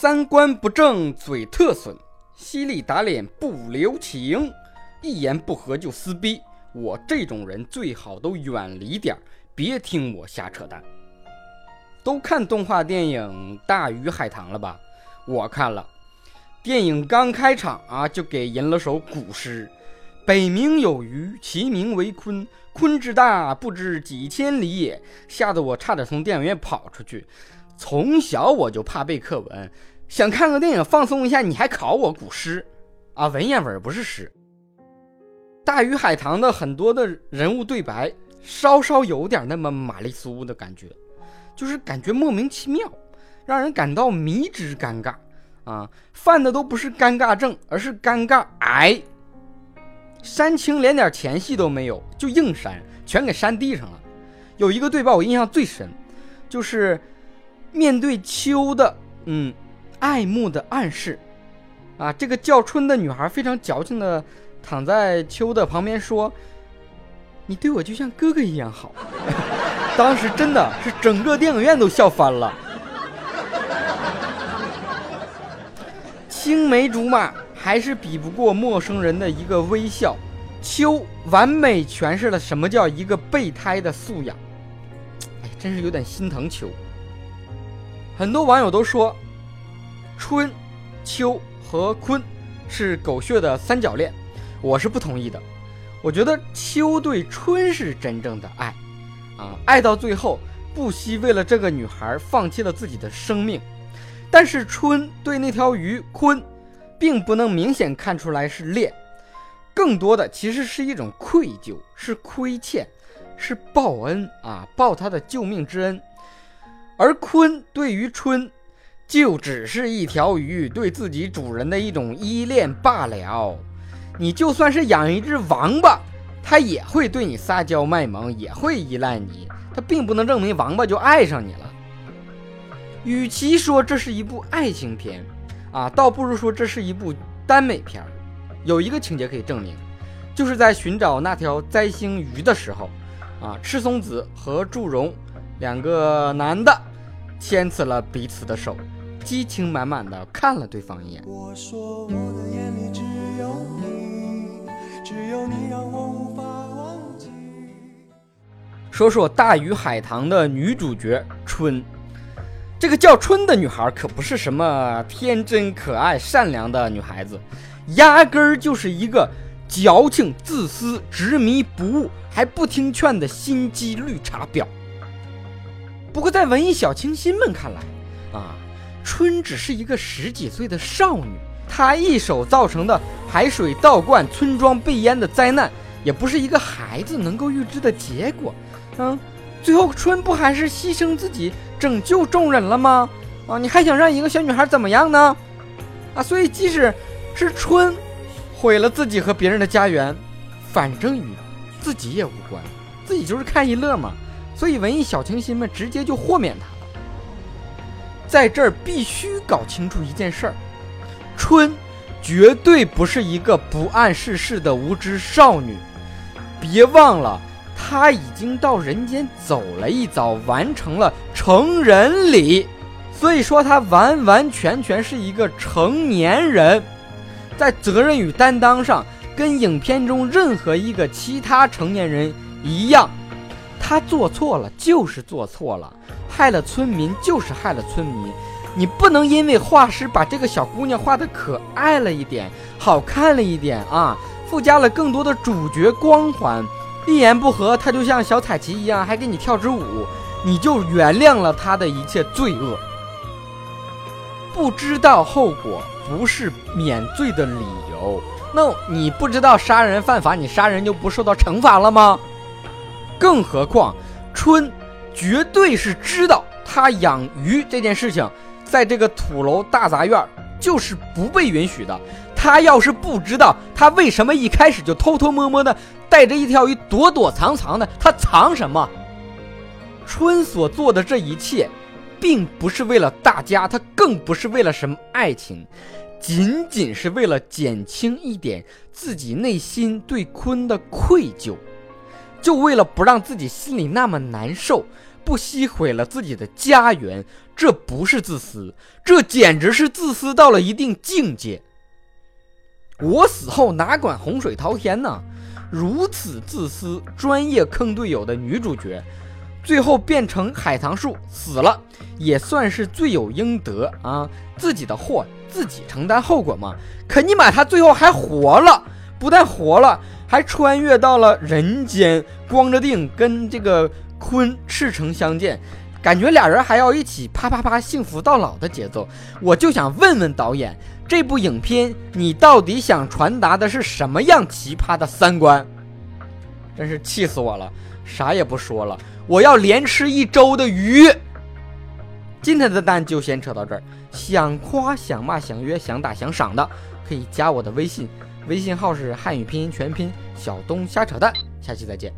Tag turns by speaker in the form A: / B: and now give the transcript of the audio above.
A: 三观不正嘴特损，犀利打脸不留情，一言不合就撕逼。我这种人最好都远离点儿，别听我瞎扯淡。都看动画电影《大鱼海棠》了吧？我看了，电影刚开场啊，就给吟了首古诗：“北冥有鱼，其名为鲲。鲲之大，不知几千里也。”吓得我差点从电影院跑出去。从小我就怕背课文，想看个电影放松一下，你还考我古诗啊？文言文不是诗。大鱼海棠的很多的人物对白，稍稍有点那么玛丽苏的感觉，就是感觉莫名其妙，让人感到迷之尴尬啊！犯的都不是尴尬症，而是尴尬癌。煽情连点前戏都没有，就硬煽，全给煽地上了。有一个对白我印象最深，就是面对秋的嗯爱慕的暗示啊，这个叫春的女孩非常矫情的。躺在秋的旁边说：“你对我就像哥哥一样好。”当时真的是整个电影院都笑翻了。青梅竹马还是比不过陌生人的一个微笑。秋完美诠释了什么叫一个备胎的素养。哎，真是有点心疼秋。很多网友都说，春、秋和鲲是狗血的三角恋。我是不同意的，我觉得秋对春是真正的爱，啊，爱到最后不惜为了这个女孩放弃了自己的生命，但是春对那条鱼鲲，并不能明显看出来是恋，更多的其实是一种愧疚，是亏欠，是报恩啊，报他的救命之恩，而鲲对于春，就只是一条鱼对自己主人的一种依恋罢了。你就算是养一只王八，它也会对你撒娇卖萌，也会依赖你。它并不能证明王八就爱上你了。与其说这是一部爱情片，啊，倒不如说这是一部耽美片。有一个情节可以证明，就是在寻找那条灾星鱼的时候，啊，赤松子和祝融两个男的牵起了彼此的手，激情满满的看了对方一眼。我说我的眼里只有你。只有你让我无法忘记。说说《大鱼海棠》的女主角春，这个叫春的女孩可不是什么天真可爱、善良的女孩子，压根儿就是一个矫情、自私、执迷不悟、还不听劝的心机绿茶婊。不过，在文艺小清新们看来，啊，春只是一个十几岁的少女。她一手造成的海水倒灌、村庄被淹的灾难，也不是一个孩子能够预知的结果。嗯，最后春不还是牺牲自己拯救众人了吗？啊，你还想让一个小女孩怎么样呢？啊，所以即使是春毁了自己和别人的家园，反正与自己也无关，自己就是看一乐嘛。所以文艺小清新们直接就豁免他了。在这儿必须搞清楚一件事儿。春，绝对不是一个不谙世事的无知少女。别忘了，她已经到人间走了一遭，完成了成人礼。所以说，她完完全全是一个成年人，在责任与担当上，跟影片中任何一个其他成年人一样。她做错了就是做错了，害了村民就是害了村民。你不能因为画师把这个小姑娘画的可爱了一点，好看了一点啊，附加了更多的主角光环，一言不合她就像小彩旗一样，还给你跳支舞，你就原谅了她的一切罪恶。不知道后果不是免罪的理由。那你不知道杀人犯法，你杀人就不受到惩罚了吗？更何况春绝对是知道他养鱼这件事情。在这个土楼大杂院就是不被允许的。他要是不知道，他为什么一开始就偷偷摸摸的带着一条鱼躲躲藏藏的？他藏什么？春所做的这一切，并不是为了大家，他更不是为了什么爱情，仅仅是为了减轻一点自己内心对鲲的愧疚，就为了不让自己心里那么难受，不惜毁了自己的家园，这不是自私，这简直是自私到了一定境界。我死后哪管洪水滔天呢？如此自私、专业坑队友的女主角，最后变成海棠树死了，也算是罪有应得啊！自己的祸自己承担后果嘛。可尼玛她最后还活了，不但活了，还穿越到了人间，光着腚跟这个鲲赤诚相见，感觉俩人还要一起啪啪啪幸福到老的节奏。我就想问问导演。这部影片你到底想传达的是什么样奇葩的三观？真是气死我了！啥也不说了，我要连吃一周的鱼。今天的蛋就先扯到这儿，想夸想骂想约想打想赏的，可以加我的微信，微信号是汉语拼音全拼小东瞎扯淡。下期再见。